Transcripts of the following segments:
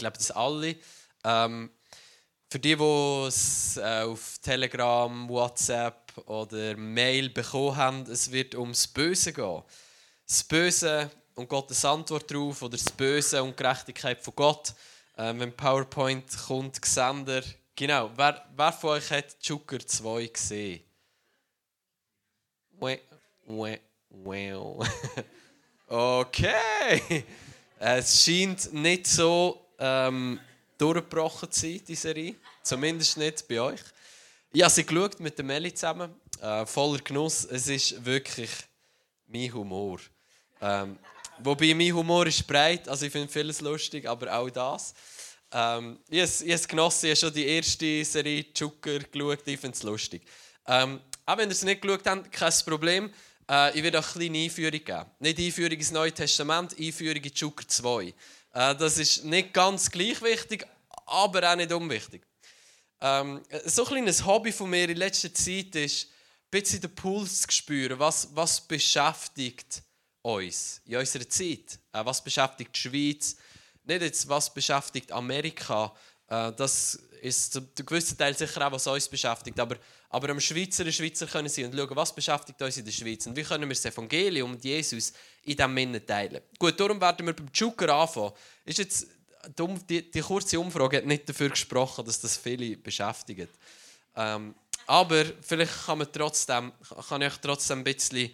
glaube, das alle. Ähm, für die, die es äh, auf Telegram, WhatsApp oder Mail bekommen haben, es wird ums Böse gehen. Das Böse und Gottes Antwort darauf oder das Böse und Gerechtigkeit von Gott. Äh, wenn PowerPoint kommt, Gesender. Genau, wer, wer von euch hat Joker 2 gesehen? Wow. okay. Es scheint nicht so ähm, durchgebrochen zu sein, die Serie. Zumindest nicht bei euch. Ich habe sie geschaut mit der Melli zusammen. Äh, voller Genuss. Es ist wirklich mein Humor. Ähm, wobei mein Humor ist breit, also ich finde vieles lustig, aber auch das. Ähm, ich habe es genossen, ich habe schon die erste Serie Joker geschaut, ich finde es lustig. Ähm, auch wenn ihr es nicht geschaut habt, kein Problem. Äh, ich werde auch eine kleine Einführung geben. Nicht Einführung ins Neue Testament, Einführung in Joker 2. Äh, das ist nicht ganz gleich wichtig, aber auch nicht unwichtig. Ähm, so ein kleines Hobby von mir in letzter Zeit ist, ein bisschen den Puls zu spüren. Was, was beschäftigt uns in unserer Zeit? Äh, was beschäftigt die Schweiz? Nicht jetzt, was beschäftigt Amerika? Äh, das ist zu einem gewissen Teil sicher auch, was uns beschäftigt. Aber, aber am Schweizer und Schweizer können sie und schauen, was beschäftigt uns in der Schweiz und wie können wir das Evangelium und Jesus in diesem Minne teilen. Gut, darum werden wir beim Joker anfangen. Ist jetzt die, die, kurze Umfrage hat nicht dafür gesprochen, dass das viele beschäftigt. Ähm, aber vielleicht kann, man trotzdem, kann ich trotzdem ein bisschen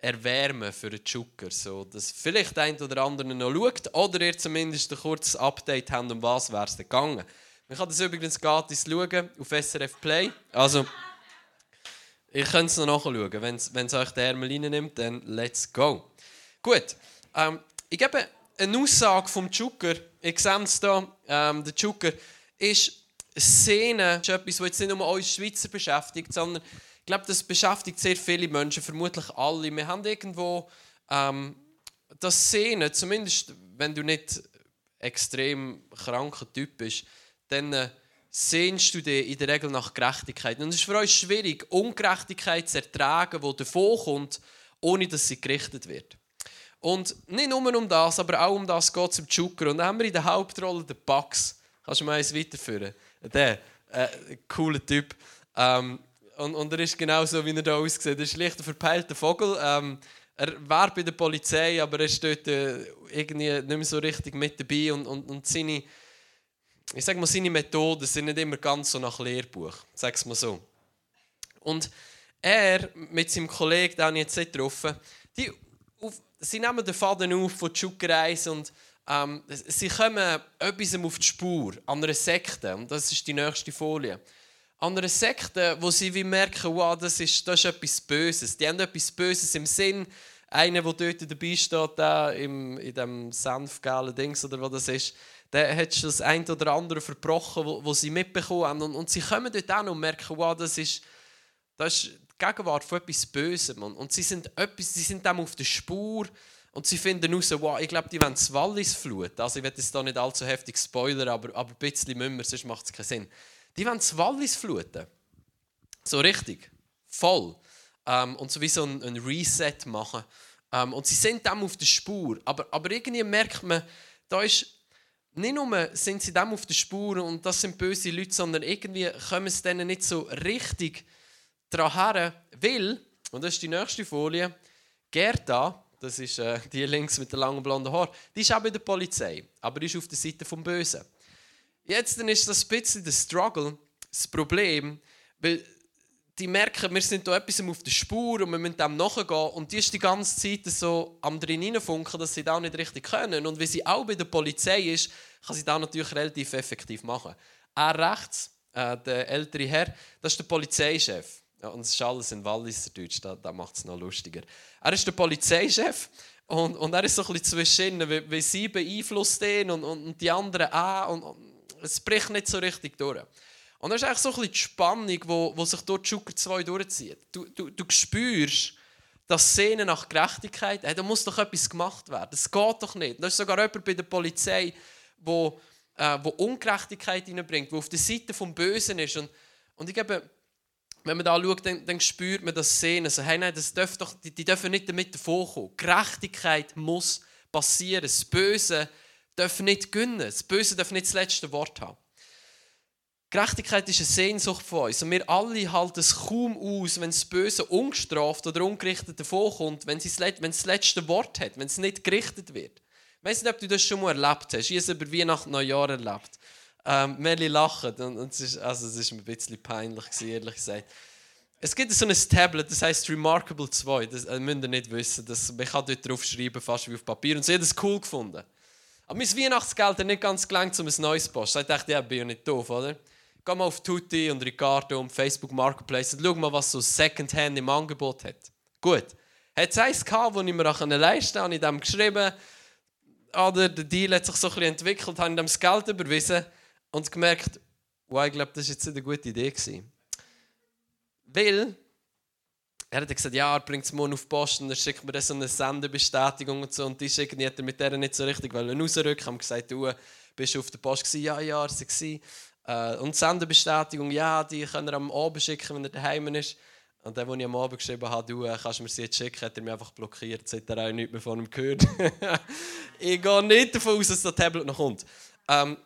erwärmen für den Joker, so dass vielleicht ein oder andere noch schaut oder ihr zumindest ein kurzes Update habt, um was wäre es gegangen. Man kann das übrigens gratis schauen auf SRF Play. Also, ihr könnt es noch nachschauen. Wenn es euch der Ärmel reinnimmt, dann let's go. Gut, ähm, ich gebe eine Aussage vom Joker. Ich sehe es hier. Ähm, der Joker ist Szene, ist etwas, das jetzt nicht nur uns Schweizer beschäftigt, sondern ich glaube, das beschäftigt sehr viele Menschen, vermutlich alle. Wir haben irgendwo ähm, das Szene, zumindest wenn du nicht extrem kranker Typ bist, dann äh, sehnst du dich in der Regel nach Gerechtigkeit. Und es ist für uns schwierig, Ungerechtigkeit zu ertragen, die davon kommt, ohne dass sie gerichtet wird. Und nicht nur um das, aber auch um das geht es im Joker. Und dann haben wir in der Hauptrolle den Bugs. Kannst du mal eins weiterführen? Der, äh, cooler Typ. Ähm, und, und er ist genau so, wie er da aussieht. Er ist ein verpeilter Vogel. Ähm, er war bei der Polizei, aber er steht äh, irgendwie nicht mehr so richtig mit dabei. Und, und, und seine, ich sag mal, seine Methoden sind nicht immer ganz so nach Lehrbuch. Sag's mal so. Und er mit seinem Kollegen, den ich jetzt getroffen die auf, sie nehmen den Faden auf von Tschukereis und ähm, sie kommen etwas auf die Spur, an einer Sekte. Und das ist die nächste Folie. An einer Sekte, wo sie wie merken, wow, das ist, das ist etwas Böses. Die haben etwas Böses im Sinn. Einer, der dort dabei steht, da im, in dem senfgelben Dings oder was das ist, der hat schon das eine oder andere verbrochen, wo, wo sie mitbekommen haben. Und, und sie kommen dort an und merken, wow, das ist, das ist Gegenwart von etwas Bösem. Und, und sie sind, etwas, sie sind dem auf der Spur und sie finden heraus, wow, ich glaube, die wollen das Wallis fluten. Also ich werde jetzt da nicht allzu heftig spoilern, aber, aber ein bisschen müssen wir, sonst macht es keinen Sinn. Die wollen das Wallis fluten. So richtig. Voll. Ähm, und so wie so ein, ein Reset machen. Ähm, und sie sind dem auf der Spur. Aber, aber irgendwie merkt man, da ist nicht nur sind sie dem auf der Spur und das sind böse Leute, sondern irgendwie kommen es denen nicht so richtig daran weil, und das ist die nächste Folie, Gerda, das ist äh, die links mit den langen blonden Haaren, die ist auch bei der Polizei, aber die ist auf der Seite vom Bösen. Jetzt dann ist das ein bisschen der Struggle, das Problem, weil die merken, wir sind da etwas auf der Spur und wir müssen dem nachgehen und die ist die ganze Zeit so am drin funken, dass sie das nicht richtig können. Und wie sie auch bei der Polizei ist, kann sie das natürlich relativ effektiv machen. Er rechts, äh, der ältere Herr, das ist der Polizeichef. Ja, und es ist alles in Walliserdeutsch, da, da macht es noch lustiger. Er ist der Polizeichef und, und er ist so ein bisschen zwischen ihnen, weil, sie beeinflusst ihn und, und, und die anderen auch. Und, und, es bricht nicht so richtig durch. Und das ist eigentlich so ein bisschen die Spannung, wo, wo sich dort Joker 2 durchzieht. Du, du, du spürst, das Sehnen nach Gerechtigkeit, hey, da muss doch etwas gemacht werden. Das geht doch nicht. Da ist sogar jemand bei der Polizei, wo, äh, wo Ungerechtigkeit hineinbringt, wo auf der Seite vom Bösen ist. Und, und ich glaube, wenn man da schaut, dann, dann spürt man das Sehen. Also, hey, nein, das darf doch, die, die dürfen nicht damit davonkommen. Gerechtigkeit muss passieren. Das Böse dürfen nicht gönnen. Das Böse darf nicht das letzte Wort haben. Gerechtigkeit ist eine Sehnsucht von uns. Und wir alle halten es kaum aus, wenn das Böse ungestraft oder ungerichtet davonkommt, wenn es das letzte Wort hat, wenn es nicht gerichtet wird. Ich weiß nicht, ob du das schon mal erlebt hast. Ich habe es über Weihnachten, Neujahr erlebt. Ähm, Melli lacht und, und es, ist, also, es ist mir ein bisschen peinlich, ehrlich gesagt. Es gibt so ein Tablet, das heißt Remarkable 2. Das äh, müsst ihr nicht wissen. Das, man kann dort drauf schreiben, fast wie auf Papier. Und sie hat es cool gefunden. Aber mein Weihnachtsgeld hat nicht ganz gelangt, um ein neues Post. Ich dachte, ja, bin ja nicht doof, oder? Geh mal auf Tutti und Ricardo und Facebook Marketplace und schau mal, was so Secondhand im Angebot hat. Gut. Hat es eins gehabt, das ich mir auch leisten konnte, habe ich dem geschrieben. Oder der Deal hat sich so ein bisschen entwickelt, habe ich dem das Geld überwiesen und gemerkt, wow, ich glaube, das war jetzt nicht eine gute Idee. Gewesen. Weil er hat gesagt, ja, er bringt es morgen auf die Post und er schickt mir dann so eine Sendebestätigung und so. Und die schicken hat er mit der nicht so richtig rausrücken. Haben gesagt, du bist auf der Post gewesen? Ja, ja, er war äh, Und die Sendebestätigung, ja, die können er am Abend schicken, wenn er daheim ist. Und dann, als ich am Abend geschrieben habe, du äh, kannst mir sie jetzt schicken, hat er mich einfach blockiert. Hat er auch nichts mehr von ihm gehört. ich gehe nicht davon aus, dass das Tablet noch kommt. Ähm,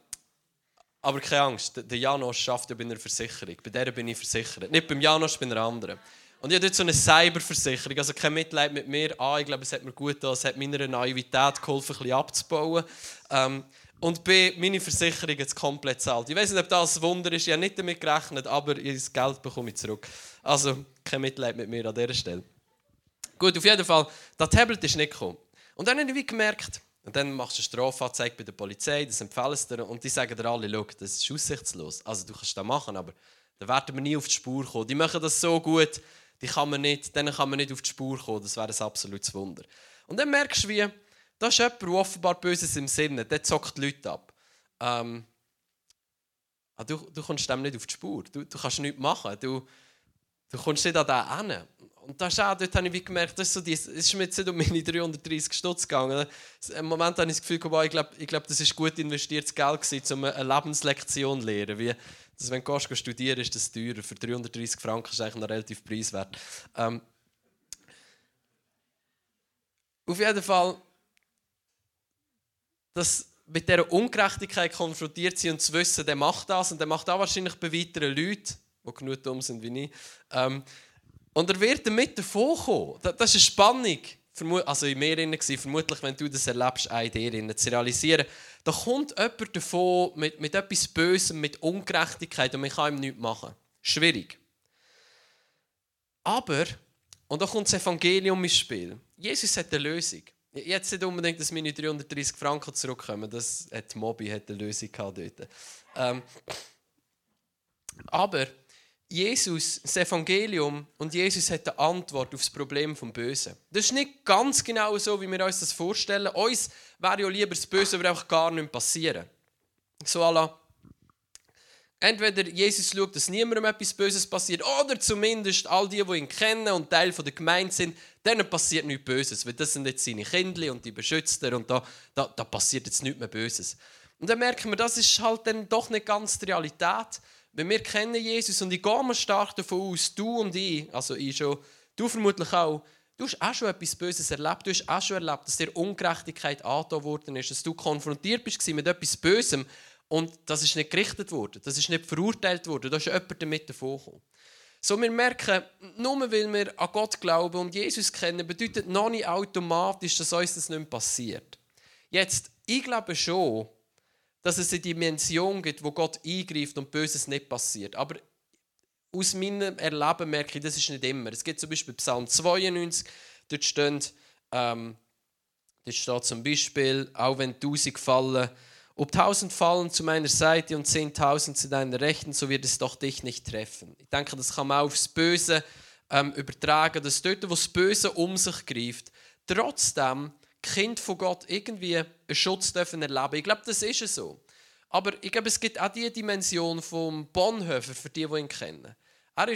aber keine Angst, der Janos schafft ja bei einer Versicherung. Bei der bin ich versichert. Nicht beim Janos, bei einer anderen. Und ich habe dort so eine Cyberversicherung, also kein Mitleid mit mir. Ah, ich glaube, es hat mir gut getan, es hat meiner Naivität geholfen, ein bisschen abzubauen. Ähm, und B, meine Versicherung jetzt komplett zahlt. Ich weiß nicht, ob das ein Wunder ist, ich habe nicht damit gerechnet, aber das Geld bekomme ich zurück. Also kein Mitleid mit mir an dieser Stelle. Gut, auf jeden Fall, das Tablet ist nicht gekommen. Und dann habe ich gemerkt, und dann machst du eine Strafanzeige bei der Polizei, das empfehlen sie dir und die sagen dir alle, schau, das ist aussichtslos. Also du kannst das machen, aber da werden wir nie auf die Spur kommen. Die machen das so gut, die kann man nicht, denen kann man nicht auf die Spur kommen. Das wäre ein absolutes Wunder. Und dann merkst du, wie, da ist jemand, der offenbar Böses im Sinne der zockt die Leute ab. Ähm, ah, du, du kommst dem nicht auf die Spur. Du, du kannst nichts machen. Du, du kommst nicht an den hin. Und das ist auch, dort habe ich gemerkt, das ist, so es ist mir jetzt nicht um meine 330 Stutz gegangen. Im Moment habe ich das Gefühl, ich glaube, ich glaube das ist gut investiertes Geld gewesen, um eine Lebenslektion zu lernen. Wie, dass, wenn du studieren ist das teurer. Für 330 Franken ist eigentlich noch relativ preiswert. Ähm, auf jeden Fall, dass mit dieser Ungerechtigkeit konfrontiert sind und zu wissen, der macht das und der macht auch wahrscheinlich bei weiteren Leuten, die genug dumm sind wie ich. Ähm, und er wird damit davon kommen. Das ist eine Spannung also in mir drin, vermutlich, wenn du das erlebst, auch in dir drin, zu realisieren, da kommt jemand davon mit, mit etwas Bösem, mit Ungerechtigkeit und man kann ihm nichts machen. Schwierig. Aber, und da kommt das Evangelium ins Spiel, Jesus hat eine Lösung. Jetzt nicht unbedingt, dass meine 330 Franken zurückkommen, das hat Mobi hat eine Lösung gehabt dort. Ähm, aber Jesus, das Evangelium und Jesus hat eine Antwort auf das Problem vom Bösen. Das ist nicht ganz genau so, wie wir uns das vorstellen. Uns wäre ja lieber das Böse, aber einfach gar nicht passieren. So alla. Entweder Jesus schaut, dass niemandem etwas Böses passiert, oder zumindest all die, die ihn kennen und Teil der Gemeinde sind, denen passiert nichts Böses, weil das sind jetzt seine Kinder und die beschützt er und da, da, da passiert jetzt nichts mehr Böses. Und dann merken wir, das ist halt dann doch nicht ganz die Realität. Wenn wir kennen Jesus und ich gehe mal stark davon aus, du und ich, also ich schon, du vermutlich auch, du hast auch schon etwas Böses erlebt. Du hast auch schon erlebt, dass dir Ungerechtigkeit angetan worden ist, dass du konfrontiert bist mit etwas Bösem und das ist nicht gerichtet worden, das ist nicht verurteilt worden, da ist jemand damit davon gekommen. So, wir merken, nur weil wir an Gott glauben und Jesus kennen, bedeutet noch nicht automatisch, dass uns das nicht passiert. Jetzt, ich glaube schon, dass es eine Dimension gibt, wo Gott eingreift und Böses nicht passiert. Aber aus meinem Erleben merke ich, das ist nicht immer. Es gibt zum Beispiel Psalm 92, dort steht, ähm, dort steht zum Beispiel, auch wenn tausend fallen, ob tausend fallen zu meiner Seite und zehntausend zu deiner Rechten, so wird es doch dich nicht treffen. Ich denke, das kann man aufs Böse ähm, übertragen, dass dort, wo das Böse um sich greift, trotzdem Kind von Gott irgendwie einen Schutz dürfen erleben. Ich glaube, das ist so. Aber ich glaube, es gibt auch die Dimension vom Bonhoeffer, für die, die ihn kennen. Er war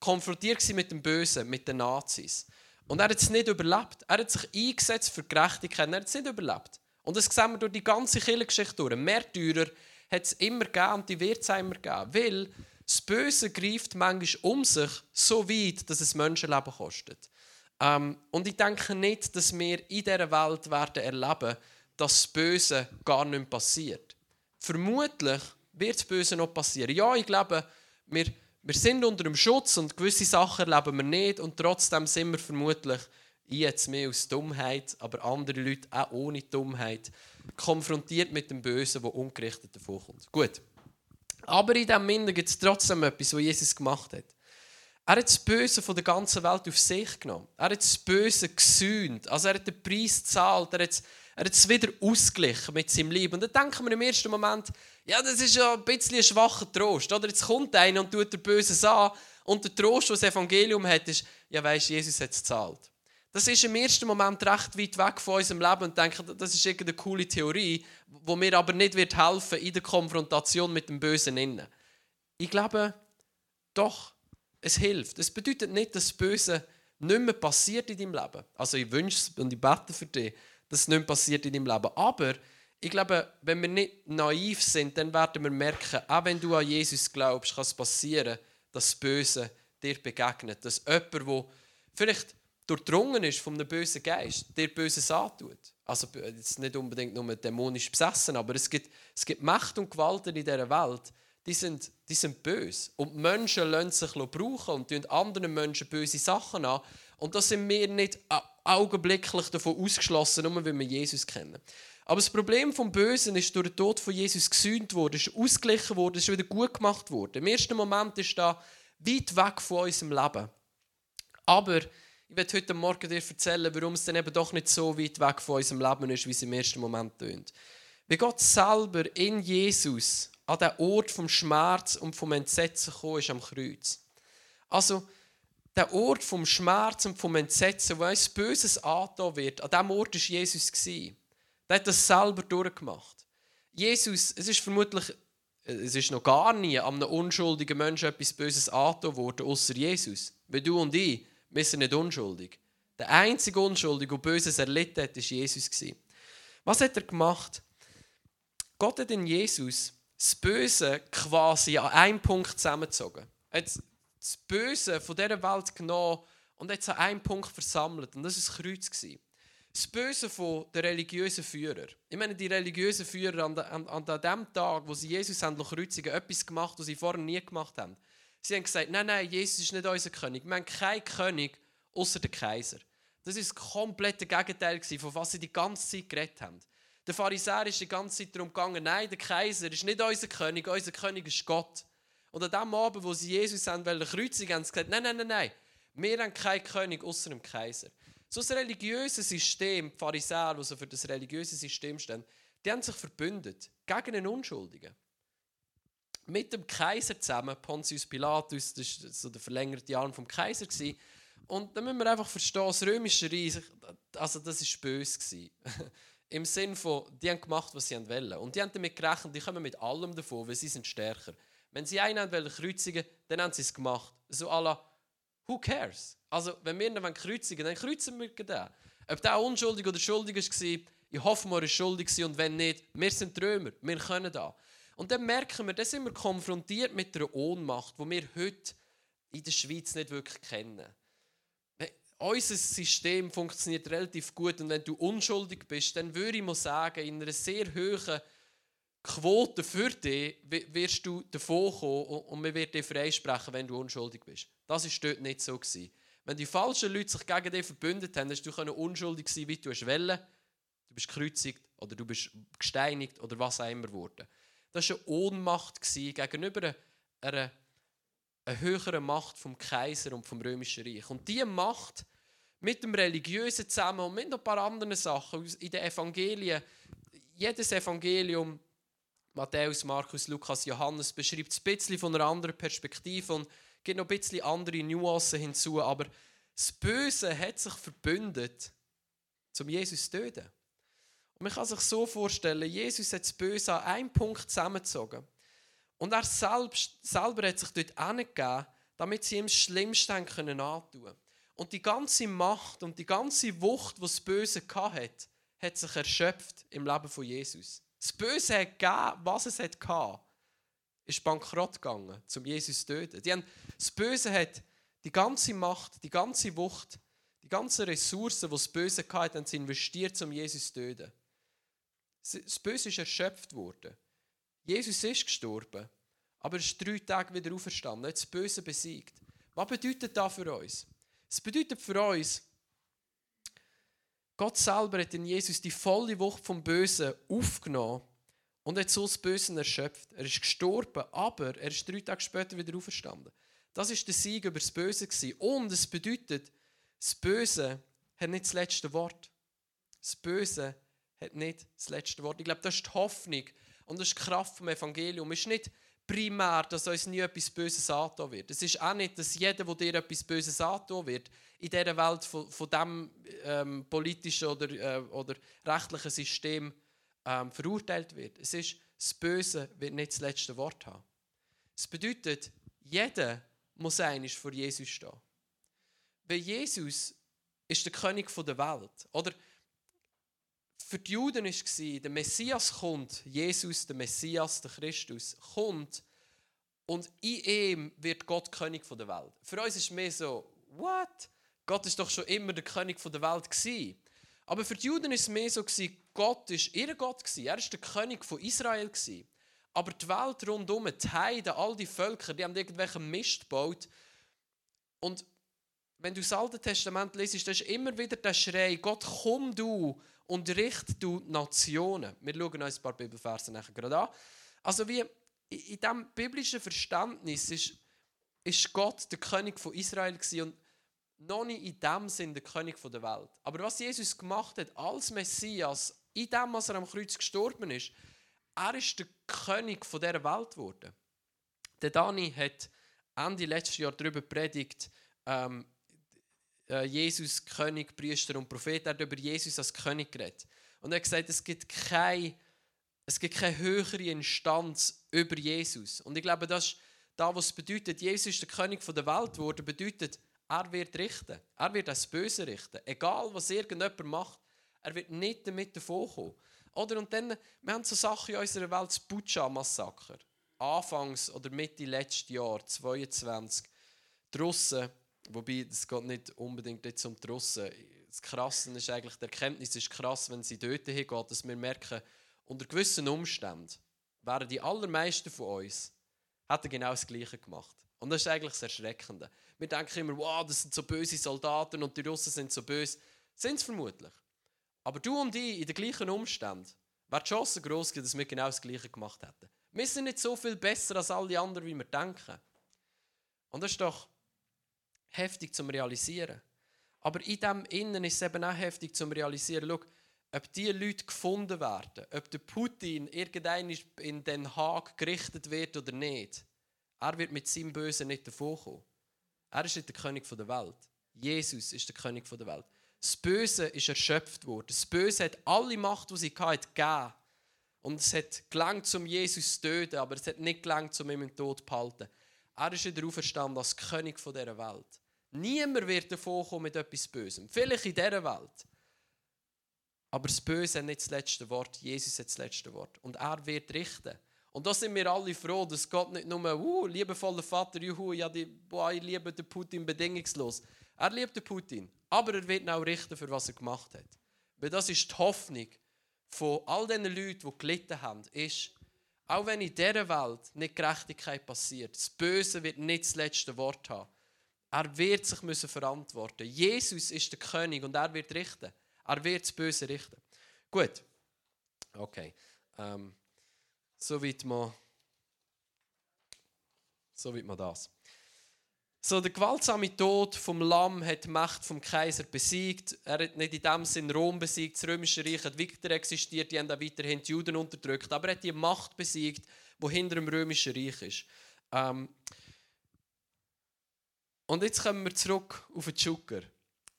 konfrontiert mit dem Bösen, mit den Nazis. Und er hat es nicht überlebt. Er hat sich eingesetzt für Gerechtigkeit. Er hat es nicht überlebt. Und das sehen wir durch die ganze Kirchengeschichte durch. Märtyrer hat es immer gegeben und die wird es immer geben. Weil das Böse greift manchmal um sich so weit, dass es Menschenleben kostet. Ähm, und ich denke nicht, dass wir in dieser Welt werden erleben dass das Böse gar nicht passiert. Vermutlich wird das Böse noch passieren. Ja, ich glaube, wir, wir sind unter dem Schutz und gewisse Sachen erleben wir nicht und trotzdem sind wir vermutlich, ich jetzt mehr aus Dummheit, aber andere Leute auch ohne Dummheit, konfrontiert mit dem Bösen, das ungerichtet davonkommt. Gut. Aber in diesem Minder gibt es trotzdem etwas, was Jesus gemacht hat. Er hat das Böse von der ganzen Welt auf sich genommen. Er hat das Böse gesühnt. Also er hat den Preis gezahlt. Er hat, er hat es wieder ausgeglichen mit seinem Leben. Und dann denken wir im ersten Moment, ja, das ist ja ein bisschen ein schwacher Trost. Oder jetzt kommt einer und tut der Böses an. Und der Trost, den das Evangelium hat, ist, ja, weißt Jesus hat es gezahlt. Das ist im ersten Moment recht weit weg von unserem Leben und denken, das ist irgendeine coole Theorie, wo mir aber nicht wird helfen in der Konfrontation mit dem Bösen innen. Ich glaube, doch, es hilft. Es bedeutet nicht, dass das Böse nicht mehr passiert in deinem Leben. Also ich wünsche es und ich bete für dich, dass es nicht mehr passiert in deinem Leben. Aber ich glaube, wenn wir nicht naiv sind, dann werden wir merken, auch wenn du an Jesus glaubst, kann es passieren, dass das Böse dir begegnet. Dass jemand, der vielleicht durchdrungen ist von einem bösen Geist, dir Böses antut. Also jetzt nicht unbedingt nur dämonisch besessen, aber es gibt, es gibt Macht und Gewalten in dieser Welt, die sind, die sind böse. Und Menschen lassen sich brauchen und tun anderen Menschen böse Sachen an. Und da sind wir nicht augenblicklich davon ausgeschlossen, nur weil wir Jesus kennen. Aber das Problem vom Bösen ist durch den Tod von Jesus gesühnt worden, ist ausgeglichen worden, ist wieder gut gemacht worden. Im ersten Moment ist da weit weg von unserem Leben. Aber ich werde heute Morgen dir erzählen, warum es dann eben doch nicht so weit weg von unserem Leben ist, wie es im ersten Moment tönt. Wie Gott selber in Jesus an den Ort vom Schmerz und vom Entsetzen gekommen ist am Kreuz. Also, der Ort vom Schmerz und vom Entsetzen, wo uns Böses angetan wird, an diesem Ort war Jesus. Der hat das selber durchgemacht. Jesus, es ist vermutlich, es ist noch gar nie an einem unschuldigen Menschen etwas Böses angetan worden, außer Jesus. Weil du und ich, wir sind nicht unschuldig. Der einzige Unschuldige, der Böses erlitten hat, war Jesus. Was hat er gemacht? Gott hat in Jesus das Böse quasi an einem Punkt zusammengezogen. Er hat das Böse von dieser Welt genommen und hat es an einem Punkt versammelt. Und das war das Kreuz. Das Böse von den religiösen Führern. Ich meine, die religiösen Führer an, an, an dem Tag, wo sie Jesus haben kreuzigen, etwas gemacht, was sie vorher nie gemacht haben. Sie haben gesagt, nein, nein, Jesus ist nicht unser König. Wir haben keinen König außer den Kaiser. Das ist das komplette Gegenteil von was sie die ganze Zeit geredet haben. Der Pharisäer ist die ganze Zeit darum gegangen, nein, der Kaiser ist nicht unser König, unser König ist Gott. Und an dem Abend, wo sie Jesus haben wollen, kreuzigen, haben sie gesagt, nein, nein, nein, nein, wir haben keinen König außer dem Kaiser. So ein religiöses System, die Pharisäer, die so für das religiöse System stehen, die haben sich verbündet gegen einen Unschuldigen. Mit dem Kaiser zusammen, Pontius Pilatus, das war so der verlängerte Arm vom Kaiser. Und da müssen wir einfach verstehen, das römische Reich, also das war böse. Im Sinn von, die haben gemacht, was sie wollen. Und die haben damit gerechnet, die kommen mit allem davon, weil sie sind stärker. Wenn sie einen wollen kreuzigen, dann haben sie es gemacht. So à who cares? Also, wenn wir ihn kreuzigen dann kreuzen wir den. Ob der unschuldig oder schuldig war, ich hoffe, er war schuldig und wenn nicht, wir sind Römer, wir können da. Und dann merken wir, dann sind wir konfrontiert mit einer Ohnmacht, die wir heute in der Schweiz nicht wirklich kennen unser System funktioniert relativ gut und wenn du unschuldig bist, dann würde ich mal sagen, in einer sehr hohen Quote für dich wirst du davon kommen und man wird dich freisprechen, wenn du unschuldig bist. Das war dort nicht so. Gewesen. Wenn die falschen Leute sich gegen dich verbündet haben, hast du unschuldig sein wie du wollen. Du bist gekreuzigt oder du bist gesteinigt oder was auch immer geworden. Das war eine Ohnmacht gegenüber einer, einer höheren Macht vom Kaiser und vom Römischen Reich. Und diese Macht mit dem Religiösen zusammen und mit ein paar anderen Sachen in den Evangelien. Jedes Evangelium, Matthäus, Markus, Lukas, Johannes, beschreibt es ein bisschen von einer anderen Perspektive und gibt noch ein bisschen andere Nuancen hinzu. Aber das Böse hat sich verbündet, um Jesus zu töten. Und man kann sich so vorstellen, Jesus hat das Böse an einem Punkt zusammengezogen. Und er selbst, selber hat sich dort angegeben, damit sie ihm das Schlimmste antun können. Und die ganze Macht und die ganze Wucht, die das Böse hatte, hat sich erschöpft im Leben von Jesus. Das Böse hat gegeben, was es hatte, ist bankrott gegangen, um Jesus zu töten. Die haben, das Böse hat die ganze Macht, die ganze Wucht, die ganzen Ressourcen, die das Böse hatte, investiert, um Jesus zu töten. Das Böse ist erschöpft worden. Jesus ist gestorben, aber er ist drei Tage wieder auferstanden. Er hat das Böse besiegt. Was bedeutet das für uns? Es bedeutet für uns, Gott selber hat in Jesus die volle Wucht vom Bösen aufgenommen und hat so das Böse erschöpft. Er ist gestorben, aber er ist drei Tage später wieder auferstanden. Das ist der Sieg über das Böse. Und es bedeutet, das Böse hat nicht das letzte Wort. Das Böse hat nicht das letzte Wort. Ich glaube, das ist die Hoffnung und das ist die Kraft vom Evangelium. Es ist nicht primär, dass uns nie etwas Böses angetan wird. Es ist auch nicht, dass jeder, der dir etwas Böses angetan wird, in dieser Welt von, von diesem ähm, politischen oder, äh, oder rechtlichen System ähm, verurteilt wird. Es ist, das Böse wird nicht das letzte Wort haben. Es bedeutet, jeder muss eigentlich vor Jesus stehen. Weil Jesus ist der König der Welt. Oder für die Juden war der Messias kommt, Jesus, der Messias, der Christus, kommt und in ihm wird Gott König der Welt. Für uns ist mehr so, what? Gott ist doch schon immer der König der Welt. Aber für die Juden war es mehr so, Gott ist ihr Gott, er ist der König von Israel. Aber die Welt rundherum, die Heiden, all die Völker, die haben irgendwelchen Mist gebaut. Und wenn du das Alte Testament liest, ist immer wieder der Schrei, Gott, komm du und richte du Nationen. Wir schauen uns ein paar Bibelverse nachher gerade an. Also wie in diesem biblischen Verständnis ist, ist Gott der König von Israel und noch nicht in dem Sinn der König der Welt. Aber was Jesus gemacht hat als Messias, in dem, was er am Kreuz gestorben ist, er ist der König von dieser Welt geworden. Der Dani hat Ende letztes Jahr darüber predigt, ähm, äh, Jesus König, Priester und Prophet. Er hat über Jesus als König geredet. Und er hat gesagt, es gibt keine, es gibt keine höhere Instanz über Jesus. Und ich glaube, das ist das, was bedeutet, Jesus ist der König der Welt geworden, bedeutet, er wird richten. Er wird das Böse richten. Egal, was irgendjemand macht, er wird nicht damit davonkommen. Oder, und dann, wir haben so Sachen in unserer Welt, das Butscha-Massaker. Anfangs oder Mitte letzten Jahr, 22, die Russen Wobei, es geht nicht unbedingt jetzt um die Russen. Das Krasse ist eigentlich, die Erkenntnis ist krass, wenn sie dort hingeht, dass wir merken, unter gewissen Umständen wären die allermeisten von uns hätten genau das Gleiche gemacht. Und das ist eigentlich das Erschreckende. Wir denken immer, wow, das sind so böse Soldaten und die Russen sind so böse. Sind es vermutlich. Aber du und ich in den gleichen Umständen wäre die Chance groß dass wir genau das Gleiche gemacht hätten. Wir sind nicht so viel besser als alle anderen, wie wir denken. Und das ist doch heftig zum Realisieren. Aber in dem Innen ist es eben auch heftig zum Realisieren. Schau, ob diese Leute gefunden werden, ob der Putin irgendein in Den Haag gerichtet wird oder nicht, er wird mit seinem Bösen nicht davonkommen. Er ist nicht der König der Welt. Jesus ist der König der Welt. Das Böse ist erschöpft worden. Das Böse hat alle Macht, die sie hatte, gegeben. Und es hat gelangt, um Jesus zu töten, aber es hat nicht gelangt, um ihn im Tod zu behalten. Er ist wieder auferstanden als König dieser Welt. Niemand wird davon kommen mit etwas Bösem. Vielleicht in dieser Welt. Aber das Böse hat nicht das letzte Wort. Jesus hat das letzte Wort. Und er wird richten. Und da sind wir alle froh, dass Gott nicht nur, uh, liebevoller Vater, juhu, ja, die, boah, ich liebe den Putin bedingungslos. Er liebt den Putin. Aber er wird auch richten, für was er gemacht hat. Weil das ist die Hoffnung von all diesen Leuten, die gelitten haben, ist, auch wenn in dieser Welt nicht Gerechtigkeit passiert, das Böse wird nicht das letzte Wort haben. Er wird sich müssen verantworten. Jesus ist der König und er wird richten. Er wird das Böse richten. Gut. Okay. Ähm, soweit mal, soweit mal das. So, der gewaltsame Tod vom Lamm hat die Macht vom Kaiser besiegt. Er hat nicht in dem Sinn Rom besiegt. Das römische Reich hat weiter existiert. Die haben auch weiterhin die Juden unterdrückt. Aber er hat die Macht besiegt, die hinter dem römischen Reich ist. Ähm, und jetzt kommen wir zurück auf den Zucker.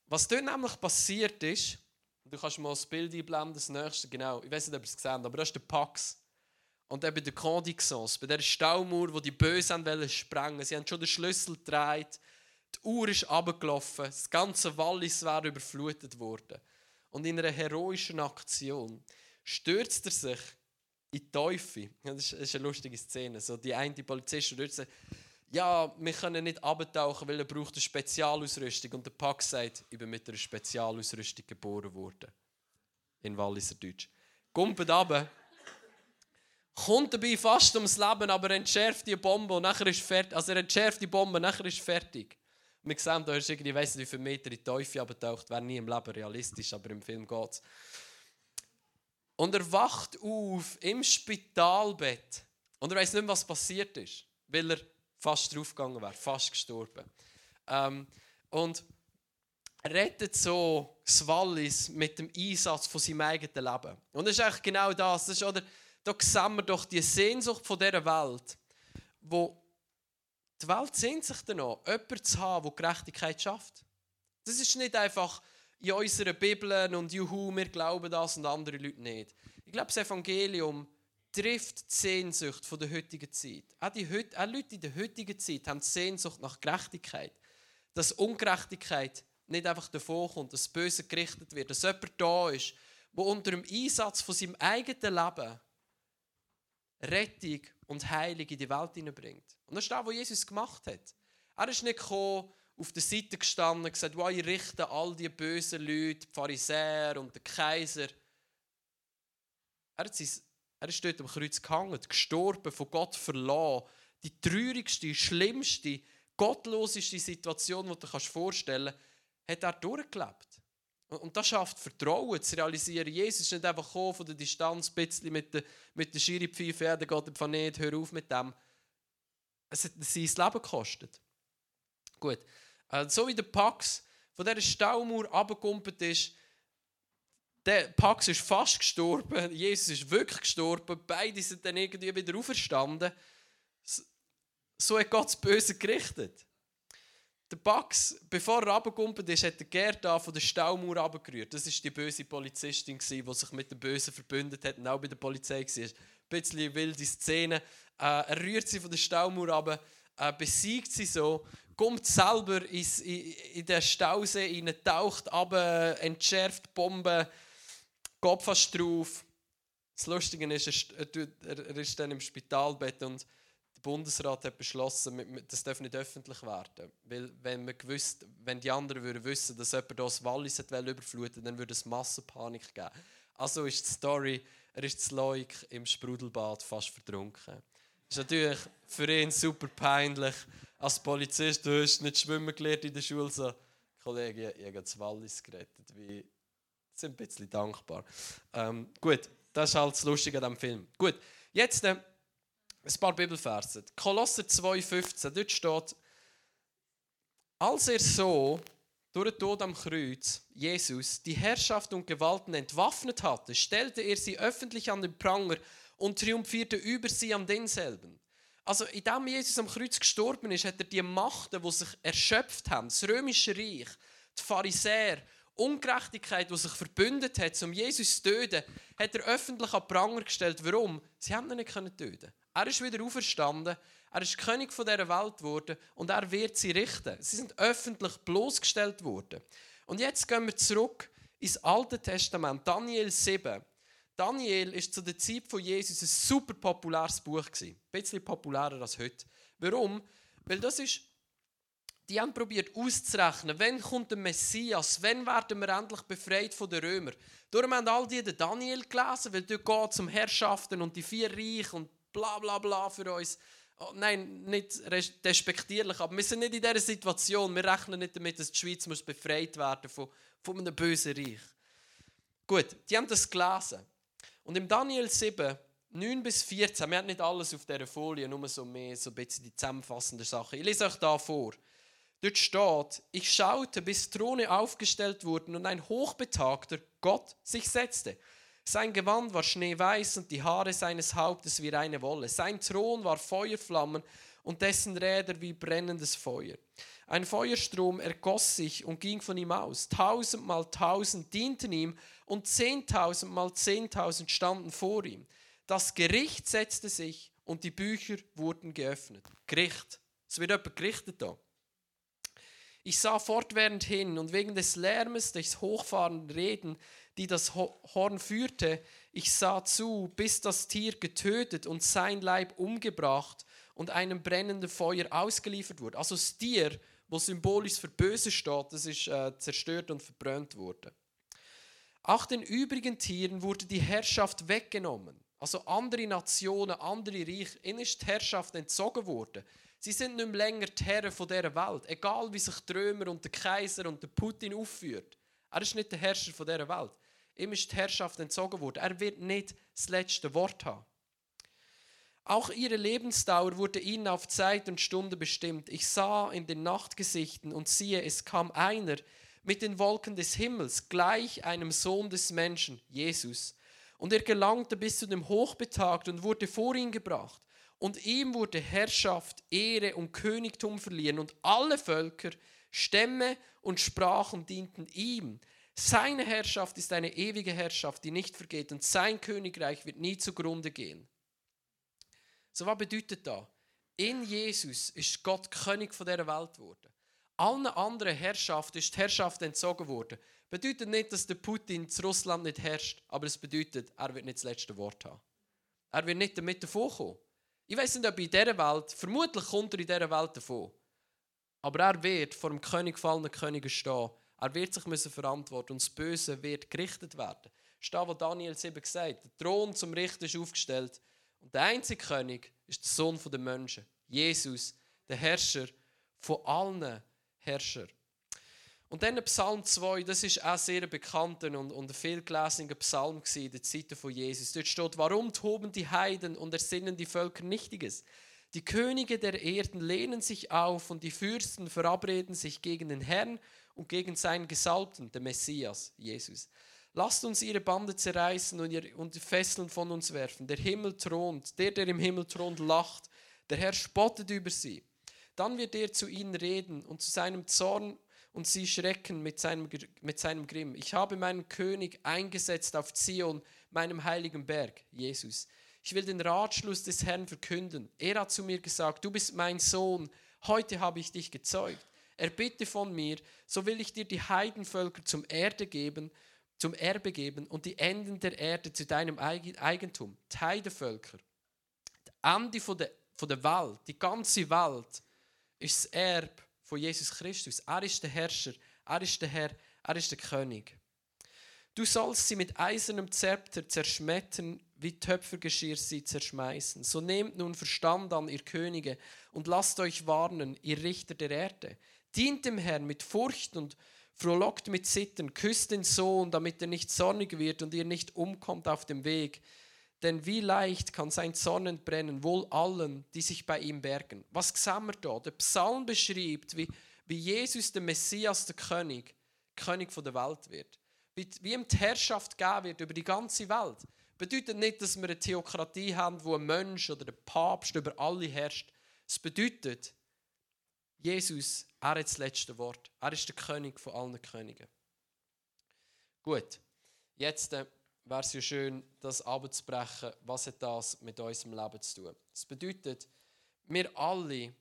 Was dort nämlich passiert ist, du kannst mal das Bild einblenden, das nächste, genau, ich weiß nicht, ob ihr es gesehen habt, aber das ist der Pax. Und eben der Condixence, bei der Staumauer, wo die Bösen wollen sprengen. Sie haben schon den Schlüssel gedreht, die Uhr ist abgelaufen, das ganze Wallis wäre überflutet worden. Und in einer heroischen Aktion stürzt er sich in die Teufel. Das ist eine lustige Szene. So, die eine Polizist stürzt sich ja, wir können nicht abtauchen, weil er braucht eine Spezialausrüstung. Und der Pax sagt, ich bin mit einer Spezialausrüstung geboren worden. In Walliser Deutsch. kommt runter, kommt dabei fast ums Leben, aber er entschärft die Bombe und nachher ist fertig. Also er entschärft die Bombe, nachher ist fertig. Wir sehen, da ist irgendwie, ich weiss nicht, wie viele Meter in die Teufel abgetaucht, wäre nie im Leben realistisch, aber im Film geht es. Und er wacht auf im Spitalbett. Und er weiß nicht mehr, was passiert ist, weil er fast draufgegangen wäre, fast gestorben. Ähm, und rettet so das Wallis mit dem Einsatz von seinem eigenen Leben. Und das ist eigentlich genau das. das ist, oder, da sehen wir doch die Sehnsucht von dieser Welt, wo die Welt sehnt sich danach, jemanden zu haben, der Gerechtigkeit schafft. Das ist nicht einfach in unseren Bibeln und Juhu, wir glauben das und andere Leute nicht. Ich glaube, das Evangelium trifft die Sehnsucht der heutigen Zeit. Auch, die, auch Leute in der heutigen Zeit haben die Sehnsucht nach Gerechtigkeit. Dass Ungerechtigkeit nicht einfach davor kommt, dass das Böse gerichtet wird, dass jemand da ist, der unter dem Einsatz von seinem eigenen Leben Rettung und Heilung in die Welt hineinbringt. Und das ist das, was Jesus gemacht hat. Er ist nicht gekommen, auf der Seite gestanden und gesagt, wow, ich richte all die bösen Leute, die Pharisäer und den Kaiser. Er, hat sein, er ist dort am Kreuz gehangen, gestorben, von Gott verloren. Die traurigste, schlimmste, gottloseste Situation, die du dir vorstellen kannst, hat er durchgelebt. Und das schafft Vertrauen, zu realisieren. Jesus ist nicht einfach von der Distanz ein bisschen mit der, mit der Schiripfeife, ja, der geht einfach nicht, hör auf mit dem. Es hat sein Leben gekostet. Gut. Äh, so wie der Pax von dieser Staumauer abgekumpelt ist, der Pax ist fast gestorben, Jesus ist wirklich gestorben, beide sind dann irgendwie wieder auferstanden. So hat Gott das Böse gerichtet. Der Bax, bevor er runtergekumpelt ist, hat der Gerd von der Staumauer runtergerührt. Das war die böse Polizistin, die sich mit dem Bösen verbündet hat und auch bei der Polizei war. Ein bisschen wilde Szene. Äh, er rührt sie von der Staumauer runter, äh, besiegt sie so, kommt selber in, in den Stausee rein, taucht ab, entschärft die Bombe, geht fast drauf. Das Lustige ist, er, ist dann im Spitalbett und Bundesrat hat beschlossen, das darf nicht öffentlich werden. Weil wenn, man gewusst, wenn die anderen würden wissen, dass jemand das Wallis überfluten dann würde es Massenpanik geben. Also ist die Story, er ist zu Leuk im Sprudelbad fast vertrunken. Das ist natürlich für ihn super peinlich. Als Polizist, du hast nicht schwimmen gelernt in der Schule. So, Kollege, ich habe das Wallis gerettet. Wie, sind ein bisschen dankbar. Ähm, gut, das ist halt das Lustige an diesem Film. Gut, jetzt... Äh, ein paar Bibelverse. Kolosser 2,15, dort steht, als er so durch den Tod am Kreuz, Jesus, die Herrschaft und Gewalten entwaffnet hatte, stellte er sie öffentlich an den Pranger und triumphierte über sie an denselben. Also, indem Jesus am Kreuz gestorben ist, hat er die Machten, die sich erschöpft haben, das römische Reich, die Pharisäer, Ungerechtigkeit, die sich verbündet hat, um Jesus zu töten, hat er öffentlich an Pranger gestellt. Warum? Sie haben ihn nicht töten er ist wieder auferstanden. Er ist König von dieser Welt geworden und er wird sie richten. Sie sind öffentlich bloßgestellt worden. Und jetzt gehen wir zurück ins Alte Testament, Daniel 7. Daniel ist zu der Zeit von Jesus ein super populäres Buch Ein bisschen populärer als heute. Warum? Weil das ist die haben probiert auszurechnen, wann kommt der Messias, wann werden wir endlich befreit von den Römern. Darum haben all die den Daniel gelesen, weil dort geht es um Herrschaften und die vier Reiche und bla bla bla für uns. Oh, nein, nicht respektierlich, aber wir sind nicht in dieser Situation. Wir rechnen nicht damit, dass die Schweiz muss befreit werden von, von einem bösen Reich. Gut, die haben das gelesen. Und im Daniel 7, 9 bis 14, wir haben nicht alles auf dieser Folie, nur so mehr, so ein bisschen die zusammenfassende Sache. Ich lese euch da vor. Dort steht, ich schaute, bis Throne aufgestellt wurden und ein hochbetagter Gott sich setzte. Sein Gewand war schneeweiß und die Haare seines Hauptes wie reine Wolle. Sein Thron war Feuerflammen und dessen Räder wie brennendes Feuer. Ein Feuerstrom ergoss sich und ging von ihm aus. Tausend mal tausend dienten ihm und zehntausend mal zehntausend standen vor ihm. Das Gericht setzte sich und die Bücher wurden geöffnet. Gericht. Es wird jemand gerichtet da. Ich sah fortwährend hin und wegen des Lärmes, des hochfahrenden Reden, die das Horn führte, ich sah zu, bis das Tier getötet und sein Leib umgebracht und einem brennenden Feuer ausgeliefert wurde. Also das Tier, wo symbolisch für Böse steht, das ist äh, zerstört und verbrannt worden. Auch den übrigen Tieren wurde die Herrschaft weggenommen. Also andere Nationen, andere Reiche, ihnen Herrschaft entzogen worden. Sie sind nicht mehr länger die Herren dieser Welt. Egal wie sich die Römer und der Kaiser und der Putin aufführt. Er ist nicht der Herrscher dieser Welt. Ihm ist die Herrschaft entzogen worden. Er wird nicht das letzte Wort haben. Auch ihre Lebensdauer wurde ihnen auf Zeit und Stunde bestimmt. Ich sah in den Nachtgesichten und siehe, es kam einer mit den Wolken des Himmels, gleich einem Sohn des Menschen, Jesus. Und er gelangte bis zu dem Hochbetagt und wurde vor ihn gebracht. Und ihm wurde Herrschaft, Ehre und Königtum verliehen. Und alle Völker, Stämme und Sprachen dienten ihm. Seine Herrschaft ist eine ewige Herrschaft, die nicht vergeht. Und sein Königreich wird nie zugrunde gehen. So was bedeutet das? In Jesus ist Gott König von dieser Welt geworden. Allen anderen Herrschaften ist die Herrschaft entzogen worden. Bedeutet nicht, dass der Putin zu Russland nicht herrscht, aber es bedeutet, er wird nicht das letzte Wort haben. Er wird nicht damit davonkommen. Ich weiß nicht, ob in dieser Welt, vermutlich kommt er in dieser Welt davon, aber er wird vor dem König gefallenen Königen stehen. Er wird sich müssen verantworten und das Böse wird gerichtet werden. Steht, was Daniel 7 gesagt Der Thron zum Richter ist aufgestellt und der einzige König ist der Sohn der Menschen, Jesus, der Herrscher von allen Herrschern. Und dann Psalm 2, das ist auch sehr bekannter und, und ein vielgelesener Psalm in der Zeit von Jesus. Dort steht, warum toben die Heiden und ersinnen die Völker Nichtiges? Die Könige der Erden lehnen sich auf und die Fürsten verabreden sich gegen den Herrn und gegen seinen Gesalbten, den Messias, Jesus. Lasst uns ihre Bande zerreißen und, ihr, und die Fesseln von uns werfen. Der Himmel thront, der, der im Himmel thront, lacht. Der Herr spottet über sie. Dann wird er zu ihnen reden und zu seinem Zorn und sie schrecken mit seinem, mit seinem Grimm. Ich habe meinen König eingesetzt auf Zion, meinem heiligen Berg, Jesus. Ich will den Ratschluss des Herrn verkünden. Er hat zu mir gesagt, du bist mein Sohn, heute habe ich dich gezeugt. Er bitte von mir, so will ich dir die Heidenvölker zum Erde geben zum Erbe geben und die Enden der Erde zu deinem Eigentum. Die Ende von der, von der Welt, die ganze Welt ist das Erbe von Jesus Christus. Er ist der Herrscher, er ist der Herr, er ist der König. Du sollst sie mit eisernem Zepter zerschmettern, wie Töpfergeschirr sie zerschmeißen. So nehmt nun Verstand an, ihr Könige, und lasst euch warnen, ihr Richter der Erde. Dient dem Herrn mit Furcht und frohlockt mit Zittern, küsst den Sohn, damit er nicht zornig wird und ihr nicht umkommt auf dem Weg. Denn wie leicht kann sein Zorn entbrennen, wohl allen, die sich bei ihm bergen. Was sehen wir da? Der Psalm beschreibt, wie, wie Jesus, der Messias, der König, König der Welt wird. Wie, wie ihm die Herrschaft geben wird über die ganze Welt. Bedeutet nicht, dass wir eine Theokratie haben, wo ein Mensch oder der Papst über alle herrscht. Es bedeutet, Jesus, er hat das letzte Wort. Er ist der König von allen Königen. Gut, jetzt äh, wäre es ja schön, das abzubrechen. Was hat das mit unserem Leben zu tun? Das bedeutet, wir alle,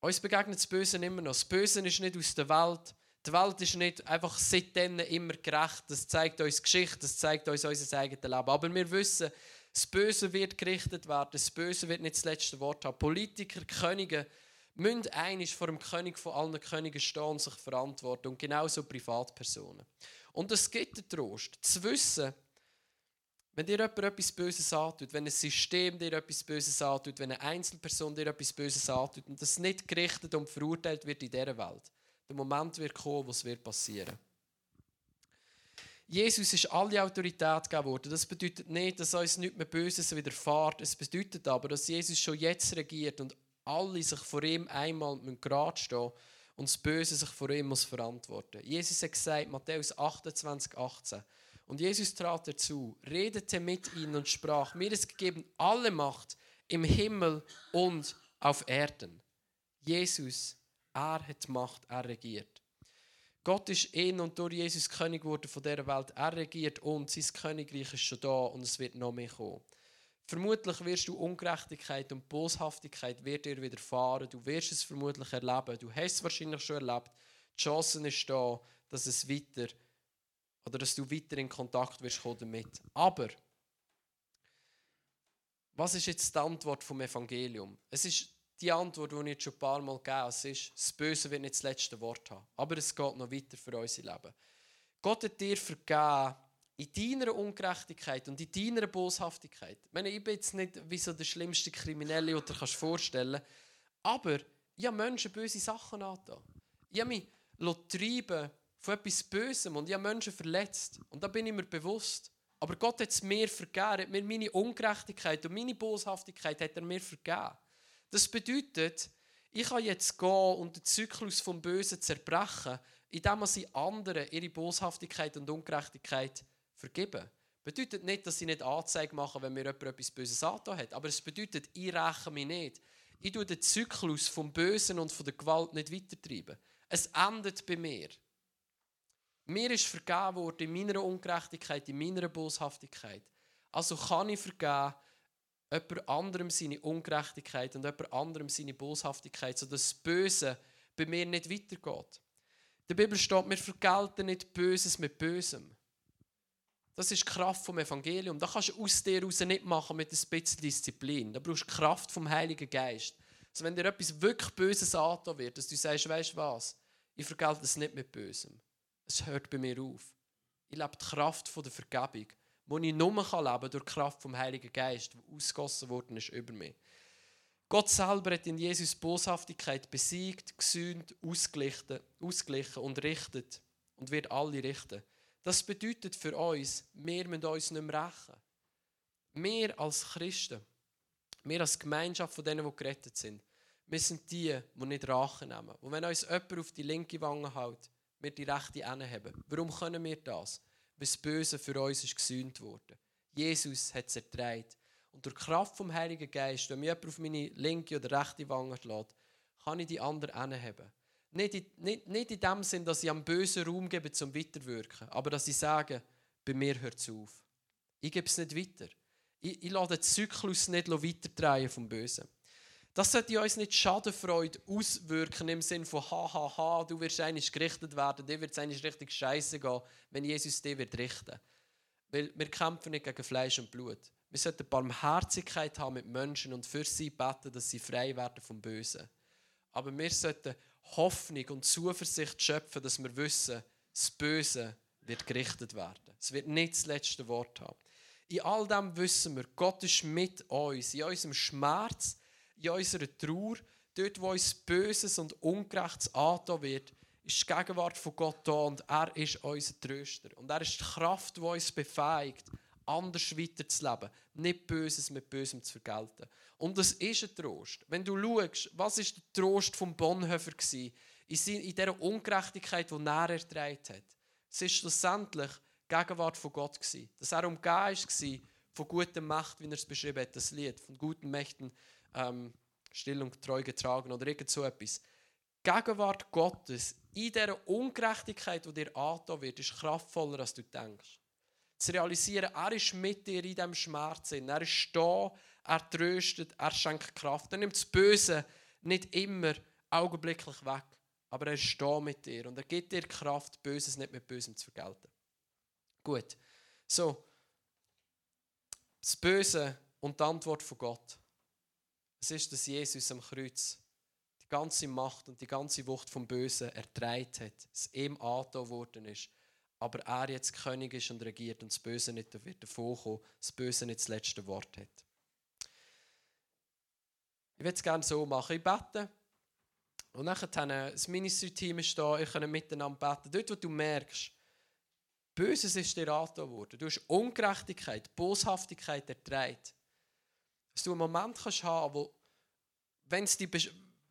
uns begegnet das Böse immer noch. Das Böse ist nicht aus der Welt. Die Welt ist nicht einfach seitdem immer gerecht. Das zeigt uns Geschichte, das zeigt uns unser eigenes Leben. Aber wir wissen, das Böse wird gerichtet werden, das Böse wird nicht das letzte Wort haben. Politiker, Könige müssen einig vor dem König von allen Königen stehen und sich verantworten. Und genauso Privatpersonen. Und es gibt den Trost, zu wissen, wenn dir jemand etwas Böses antut, wenn ein System dir etwas Böses antut, wenn eine Einzelperson dir etwas Böses antut und das nicht gerichtet und verurteilt wird in dieser Welt, der Moment wird kommen, wo es wird passieren. Jesus ist alle Autorität gegeben worden. Das bedeutet nicht, dass uns nichts mehr Böses widerfährt. Es bedeutet aber, dass Jesus schon jetzt regiert und alle sich vor ihm einmal gerade stehen und das Böse sich vor ihm muss verantworten. Jesus hat gesagt, Matthäus 28, 18. Und Jesus trat dazu, redete mit ihnen und sprach: Mir ist gegeben alle Macht im Himmel und auf Erden. Jesus, er hat Macht, er regiert. Gott ist in und durch Jesus König geworden von dieser Welt. Er regiert und sein Königreich ist schon da und es wird noch mehr kommen. Vermutlich wirst du Ungerechtigkeit und Boshaftigkeit wird dir widerfahren. Du wirst es vermutlich erleben. Du hast es wahrscheinlich schon erlebt. Die Chance ist da, dass es weiter oder dass du weiter in Kontakt wirst kommen damit. Aber was ist jetzt die Antwort vom Evangelium? Es ist die Antwort, die ich jetzt schon ein paar Mal gegeben habe, ist, das Böse wird nicht das letzte Wort haben. Aber es geht noch weiter für unser Leben. Gott hat dir vergeben in deiner Ungerechtigkeit und in deiner Boshaftigkeit. Ich, meine, ich bin jetzt nicht wie so der schlimmste Kriminelle, den du dir vorstellen kannst, aber ich habe Menschen böse Sachen angetan. Ich habe mich treiben von etwas Bösem und ich habe Menschen verletzt. Und da bin ich mir bewusst. Aber Gott hat es mir vergeben, hat mir meine Ungerechtigkeit und meine Boshaftigkeit hat er mir vergeben. Das bedeutet, ich kann jetzt gehen und den Zyklus vom Bösen zerbrechen, indem ich anderen ihre Boshaftigkeit und Ungerechtigkeit vergeben. Bedeutet nicht, dass ich nicht Anzeige mache, wenn mir jemand etwas Böses angetan hat. Aber es bedeutet, ich räche mich nicht. Ich tue den Zyklus vom Bösen und von der Gewalt nicht weitertreiben. Es endet bei mir. Mir ist vergeben worden in meiner Ungerechtigkeit, in meiner Boshaftigkeit. Also kann ich vergeben, jemand anderem seine Ungerechtigkeit und jemand anderem seine Boshaftigkeit, sodass das Böse bei mir nicht weitergeht. In der Bibel steht, wir vergelten nicht Böses mit Bösem. Das ist die Kraft vom Evangelium. Da kannst du aus dir raus nicht machen mit ein bisschen Disziplin. Da brauchst du Kraft vom Heiligen Geist. Also wenn dir etwas wirklich Böses angetan wird, dass du sagst, weißt du was, ich vergelte es nicht mit Bösem. Es hört bei mir auf. Ich lebe die Kraft der Vergebung, die ich nur leben kann durch die Kraft vom Heiligen Geist, die ausgossen worden ist über mich. Gott selber hat in Jesus Boshaftigkeit besiegt, gesühnt, ausgeglichen, ausgeglichen und richtet und wird alle richten. Das bedeutet für uns, wir müssen uns nicht mehr rächen. Wir als Christen, wir als Gemeinschaft von denen, die gerettet sind, wir sind die, die nicht Rache nehmen. Und wenn uns jemand auf die linke Wange hält, wir die rechte haben. Warum können wir das? Weil das Böse für uns ist gesühnt worden. Jesus hat es erträgt. Und durch die Kraft vom Heiligen Geist, wenn mir jemand auf meine linke oder rechte Wange lässt, kann ich die andere haben. Nicht in, nicht, nicht in dem Sinn, dass ich am bösen Raum gebe zum Weiterwirken, aber dass ich sage, bei mir hört es auf. Ich gebe es nicht weiter. Ich, ich lasse den Zyklus nicht weiterdrehen vom Bösen. Das sollte uns nicht Schadenfreude auswirken im Sinne von ha ha ha, du wirst eigentlich gerichtet werden, dir wird es eigentlich richtig scheiße gehen, wenn Jesus dich wird richten. Weil wir kämpfen nicht gegen Fleisch und Blut. Wir sollten Barmherzigkeit haben mit Menschen und für sie beten, dass sie frei werden vom Bösen. Aber wir sollten Hoffnung und Zuversicht schöpfen, dass wir wissen, das Böse wird gerichtet werden. Es wird nicht das letzte Wort haben. In all dem wissen wir, Gott ist mit uns, in unserem Schmerz, in unserer Trauer, dort, wo uns Böses und Ungerechtes angetan wird, ist die Gegenwart von Gott da und er ist unser Tröster. Und er ist die Kraft, die uns befähigt, anders weiterzuleben, nicht Böses mit Bösem zu vergelten. Und das ist ein Trost. Wenn du schaust, was ist der Trost von Bonhoeffer war, in dieser Ungerechtigkeit, die er ertragen hat. Es ist schlussendlich die Gegenwart von Gott. Dass er umgeben war von guter Macht, wie er es beschrieben hat, das Lied, von guten Mächten ähm, still und treu getragen oder irgend so etwas. Die Gegenwart Gottes in dieser Ungerechtigkeit, die dir angetan wird, ist kraftvoller, als du denkst zu realisieren, er ist mit dir in diesem Schmerz. Er ist da, er tröstet, er schenkt Kraft. Er nimmt das Böse nicht immer augenblicklich weg, aber er ist da mit dir und er gibt dir Kraft, Böses nicht mit Bösem zu vergelten. Gut, so, das Böse und die Antwort von Gott. Es ist, dass Jesus am Kreuz die ganze Macht und die ganze Wucht vom Bösen erträgt hat, es ihm angetan worden ist aber er jetzt König ist und regiert und das Böse nicht wird davonkommen, das Böse nicht das letzte Wort hat. Ich würde es gerne so machen. Ich bete und nachher das Ministry-Team ist da, ich kann miteinander beten. Dort, wo du merkst, Böses ist dir angetan worden, du hast Ungerechtigkeit, Boshaftigkeit erträgt, dass du einen Moment kannst haben, wo, wenn es dich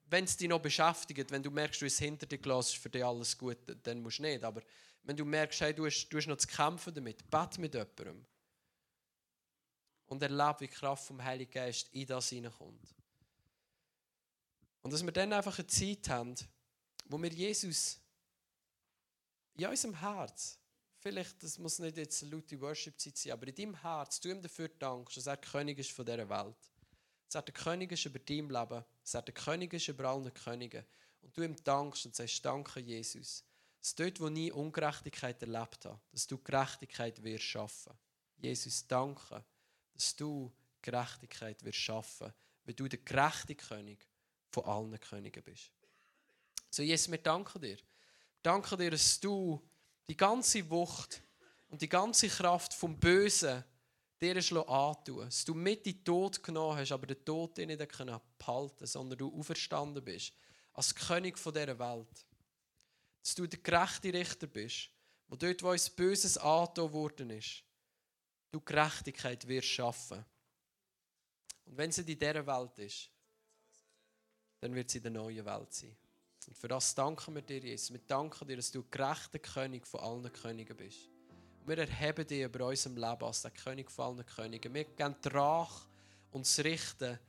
wenn es dich noch beschäftigt, wenn du merkst, du hast hinter dir gelassen, ist für dich alles gut, dann musst du nicht. Aber wenn du merkst, hey, du, hast, du hast noch zu kämpfen damit, bete mit jemandem. Und erlebe, wie die Kraft vom Heiligen Geist in das hineinkommt. Und dass wir dann einfach eine Zeit haben, wo wir Jesus in unserem Herz, vielleicht, das muss nicht jetzt eine laute Worship-Zeit sein, aber in deinem Herz, du ihm dafür dankst, dass er König ist von dieser Welt dass er der König ist über dein Leben, dass er der König ist über allen Königen. Und du ihm dankst und sagst, danke Jesus, dass dort, wo nie Ungerechtigkeit erlebt habe, dass du Gerechtigkeit wirst schaffen. Jesus, danke, dass du Gerechtigkeit wirst schaffen, weil du der gerechte König von allen Königen bist. So, Jesus, wir danken dir. Danke dir, dass du die ganze Wucht und die ganze Kraft vom Bösen dir antun dass du mit in den Tod genommen hast, aber den Tod nicht behalten sondern du auferstanden bist, als König dieser Welt. Dass du der gerechte Richter bist, wo dort, wo uns Böses angetan worden ist, du Gerechtigkeit wirst schaffen. Und wenn sie in dieser Welt ist, dann wird sie in der neuen Welt sein. Und für das danken wir dir, Jesus. Wir danken dir, dass du gerechter König von allen Königen bist. Und wir erheben dich über unserem Leben als der König von allen Königen. Wir geben die Rache und das Richten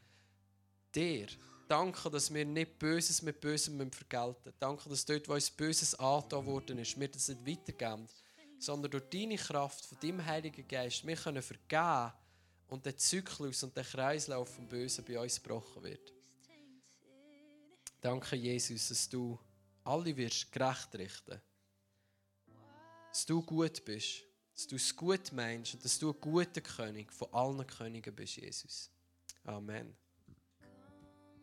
dir. Danke, dass wir nicht Böses mit Bösem vergelten müssen. Danke, dass dort, wo uns Böses angetan worden ist, wir das nicht weitergeben, sondern durch deine Kraft, von deinem Heiligen Geist, wir können vergeben und der Zyklus und der Kreislauf vom Bösen bei uns gebrochen wird. Danke, Jesus, dass du alle wirst gerecht richten. Dass du gut bist, dass du es gut meinst und dass du ein guter König von allen Königen bist, Jesus. Amen.